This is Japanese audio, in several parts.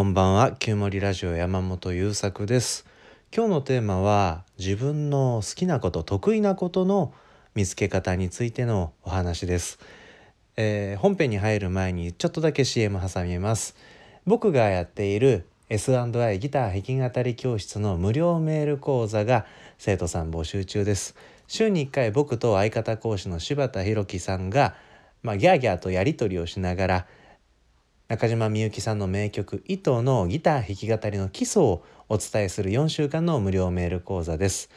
こんばんは。旧森ラジオ山本優作です。今日のテーマは自分の好きなこと得意なことの見つけ方についてのお話です、えー、本編に入る前にちょっとだけ CM 挟みます。僕がやっている S&I ギター弾き語り教室の無料メール講座が生徒さん募集中です。週に1回僕と相方講師の柴田博樹さんがまあ、ギャーギャーとやり取りをしながら中島みゆきさんの名曲「糸」のギター弾き語りの基礎をお伝えする4週間の無料メール講座です。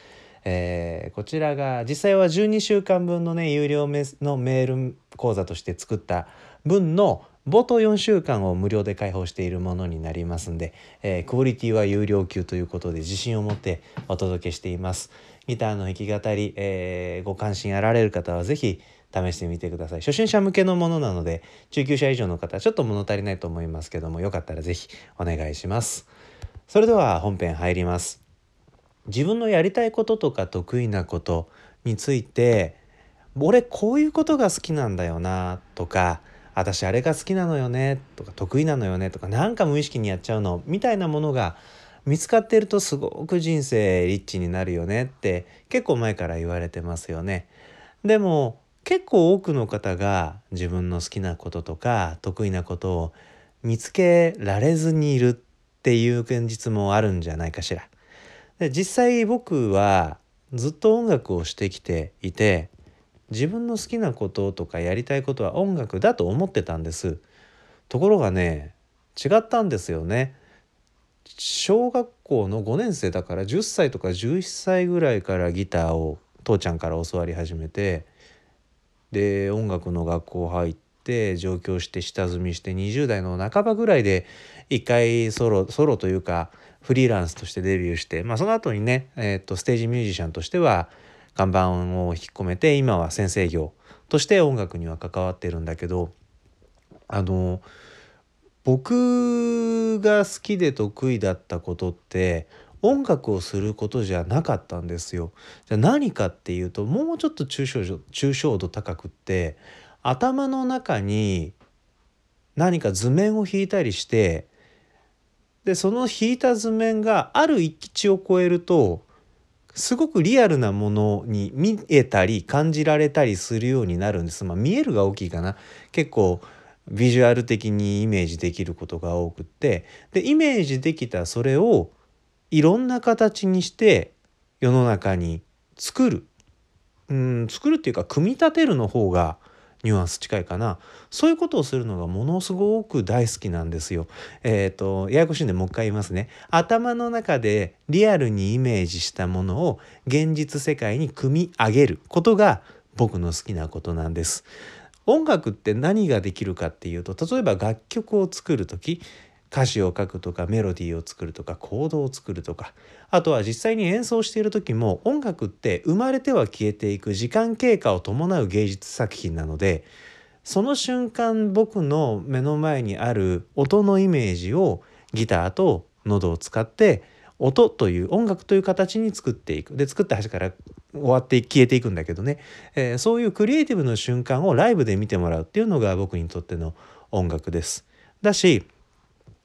えー、こちらが実際は12週間分のね有料のメール講座として作った分の冒頭4週間を無料で開放しているものになりますんで、えー、クオリティは有料級ということで自信を持ってお届けしています。ギターの弾き語り、えー、ご関心あられる方は是非試してみてください。初心者向けのものなので中級者以上の方ちょっと物足りないと思いますけどもよかったら是非お願いします。それでは本編入ります。自分のやりたいこととか得意なことについて俺こういうことが好きなんだよなとか私あれが好きなのよねとか得意なのよねとかなんか無意識にやっちゃうのみたいなものが見つかっているとすごく人生リッチになるよねって結構前から言われてますよね。でも結構多くの方が自分の好きなこととか得意なことを見つけられずにいるっていう現実もあるんじゃないかしら。で実際僕はずっと音楽をしてきていて自分の好きなこととかやりたいことは音楽だと思ってたんです。ところがね違ったんですよね。小学校の5年生だから10歳とか11歳ぐらいからギターを父ちゃんから教わり始めてで音楽の学校入って上京して下積みして20代の半ばぐらいで一回ソロソロというかフリーランスとしてデビューして、まあ、その後にね、えー、とステージミュージシャンとしては看板を引っ込めて今は先生業として音楽には関わってるんだけどあの僕が好きで得意だったことって音楽をすることじゃなかったんですよ。じゃあ何かっていうともうちょっと抽象抽象度高くって頭の中に何か図面を引いたりしてでその引いた図面がある域地を超えるとすごくリアルなものに見えたり感じられたりするようになるんです。まあ、見えるが大きいかな結構ビジュアル的にイメージできることが多くってでイメージできたそれをいろんな形にして世の中に作るうん作るっていうか組み立てるの方がニュアンス近いかなそういうことをするのがものすごく大好きなんですよ。えっ、ー、とややこしいんでもう一回言いますね。頭の中でリアルにイメージしたものを現実世界に組み上げることが僕の好きなことなんです。音楽って何ができるかっていうと例えば楽曲を作る時歌詞を書くとかメロディーを作るとかコードを作るとか。あとは実際に演奏している時も音楽って生まれては消えていく時間経過を伴う芸術作品なのでその瞬間僕の目の前にある音のイメージをギターと喉を使って音という音楽という形に作っていく。で作った端から終わって消えていくんだけどね、えー、そういうクリエイティブの瞬間をライブで見てもらうっていうのが僕にとっての音楽です。だし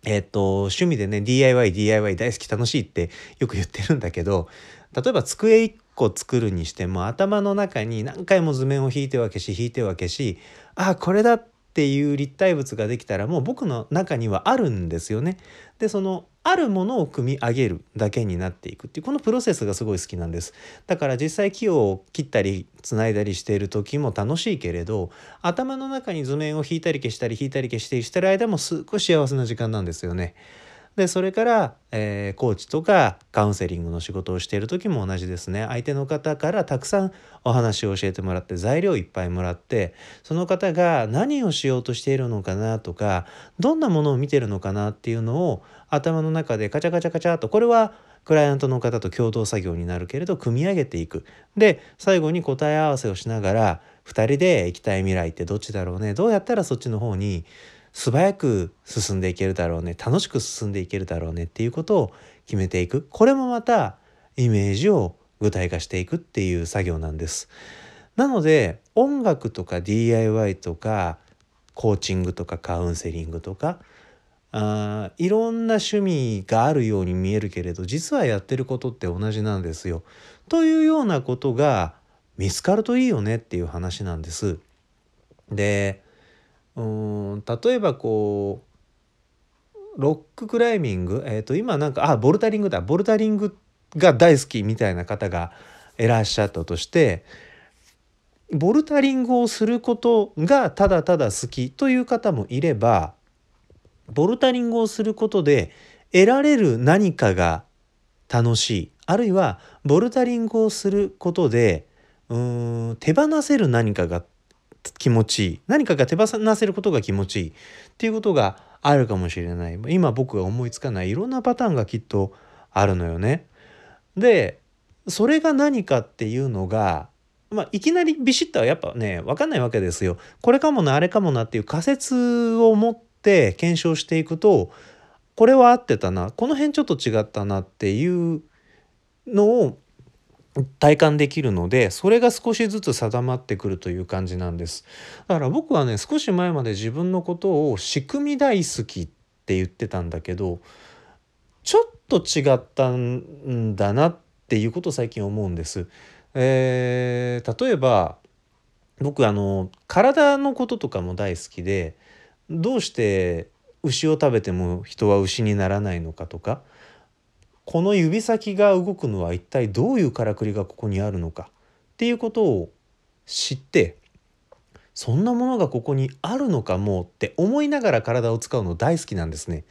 えっと、趣味でね、DIY、DIY 大好き楽しいってよく言ってるんだけど、例えば机1個作るにしても頭の中に何回も図面を引いては消し引いては消しあこれだっていう立体物ができたらもう僕の中にはあるんですよね。でそのあるものを組み上げるだけになっていくっていうこのプロセスがすごい好きなんですだから実際木を切ったりつないだりしている時も楽しいけれど頭の中に図面を引いたり消したり引いたり消したりしてる間もすっごい幸せな時間なんですよね。でそれから、えー、コーチとかカウンセリングの仕事をしている時も同じですね。相手の方からたくさんお話を教えてもらって材料いっぱいもらってその方が何をしようとしているのかなとかどんなものを見てるのかなっていうのを頭の中でカチャカチャカチャとこれはクライアントの方と共同作業になるけれど組み上げていく。で最後に答え合わせをしながら2人で行きたい未来ってどっちだろうね。どうやったらそっちの方に素早く進んでいけるだろうね楽しく進んでいけるだろうねっていうことを決めていくこれもまたイメージを具体化していくっていう作業なんです。なので音楽とか DIY とかコーチングとかカウンセリングとかあいろんな趣味があるように見えるけれど実はやってることって同じなんですよ。というようなことが見つかるといいよねっていう話なんです。でうん例えばこうロッククライミング、えー、と今なんかあボルタリングだ。ボルタリングが大好きみたいな方がいらっしゃったとしてボルタリングをすることがただただ好きという方もいればボルタリングをすることで得られる何かが楽しい。あるいはボルタリングをすることでうーん手放せる何かが気持ちいい。何かが手放せることが気持ちいい。っていうことがあるかもしれない。今僕が思いつかない。いろんなパターンがきっとあるのよね。でそれが何かっていうのがまあ、いきなりビシッとはやっぱね分かんないわけですよ。これかもなあれかもなっていう仮説を持って検証していくとこれは合ってたな。この辺ちょっと違ったなっていうのを体感できるのでそれが少しずつ定まってくるという感じなんですだから僕はね少し前まで自分のことを仕組み大好きって言ってたんだけどちょっと違ったんだなっていうことを最近思うんです。えー、例えば僕あの体のこととかも大好きでどうして牛を食べても人は牛にならないのかとかこの指先が動くのは一体どういうからくりがここにあるのか？っていうことを知ってそんなものがここにあるのかもって思いながら体を使うの大好きなんですね。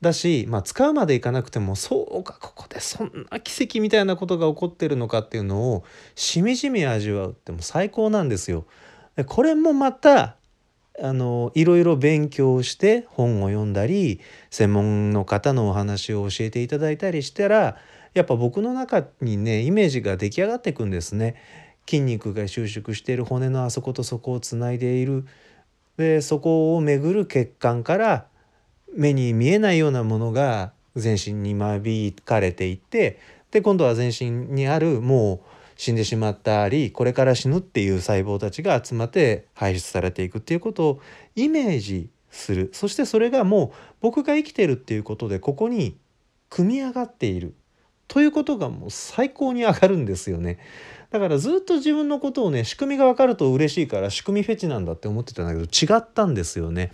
だし、まあ、使うまでいかなくてもそうかここでそんな奇跡みたいなことが起こってるのかっていうのをしみじみ味わうっても最高なんですよ。これもまたあのいろいろ勉強して本を読んだり専門の方のお話を教えていただいたりしたらやっぱ僕の中にねイメージが出来上がっていくんですね。筋肉が収縮している骨のあそことそこをつないでいるでそこを巡る血管から目に見えないようなものが全身に間引かれていってで今度は全身にあるもう死んでしまったりこれから死ぬっていう細胞たちが集まって排出されていくっていうことをイメージするそしてそれがもう僕が生きてるっていうことでここに組み上がっているということがもう最高に上がるんですよね。だからずっと自分のことをね仕組みが分かると嬉しいから仕組みフェチなんだって思ってたんだけど違ったんですよね。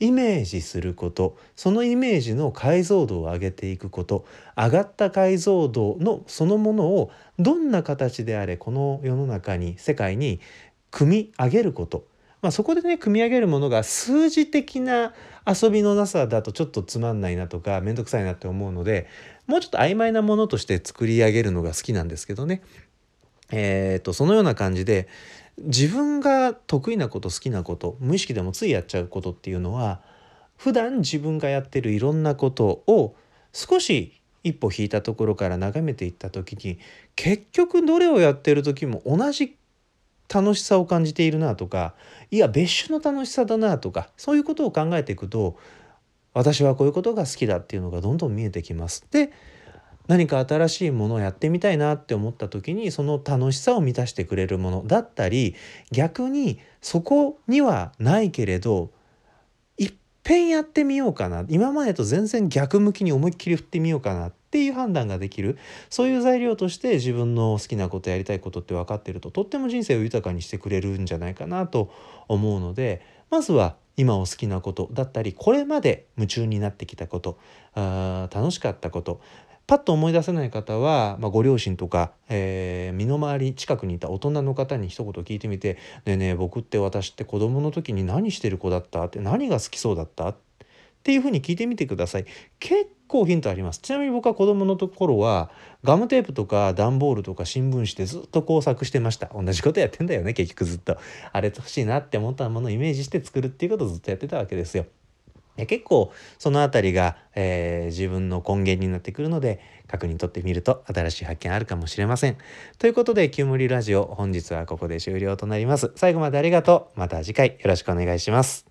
イメージすることそのイメージの解像度を上げていくこと上がった解像度のそのものをどんな形であれこの世の中に世界に組み上げることまあ、そこでね組み上げるものが数字的な遊びのなさだとちょっとつまんないなとか面倒くさいなって思うのでもうちょっと曖昧なものとして作り上げるのが好きなんですけどね。えーとそのような感じで自分が得意なこと好きなこと無意識でもついやっちゃうことっていうのは普段自分がやってるいろんなことを少し一歩引いたところから眺めていった時に結局どれをやってる時も同じ楽しさを感じているなとかいや別種の楽しさだなとかそういうことを考えていくと私はこういうことが好きだっていうのがどんどん見えてきます。で何か新しいものをやってみたいなって思った時にその楽しさを満たしてくれるものだったり逆にそこにはないけれどいっぺんやってみようかな。今までと全然逆向きに思いっきり振ってみようかなっていう判断ができる。そういう材料として自分の好きなことやりたいことって分かってるととっても人生を豊かにしてくれるんじゃないかなと思うのでまずは今を好きなことだったりこれまで夢中になってきたことあ楽しかったことパッと思い出せない方は、まあ、ご両親とか、えー、身の回り近くにいた大人の方に一言聞いてみて「ねえねえ僕って私って子供の時に何してる子だった?」って何が好きそうだった？っていうふうに聞いてみてください。結構ヒントあります。ちなみに僕は子供の頃はガムテープとか段ボールとか新聞紙でずっと工作してました。同じことやってんだよね結局ずっと。あれ欲しいなって思ったものをイメージして作るっていうことをずっとやってたわけですよ。結構その辺りが、えー、自分の根源になってくるので確認取ってみると新しい発見あるかもしれません。ということで「キュムリラジオ」本日はここで終了となります。最後までありがとう。また次回よろしくお願いします。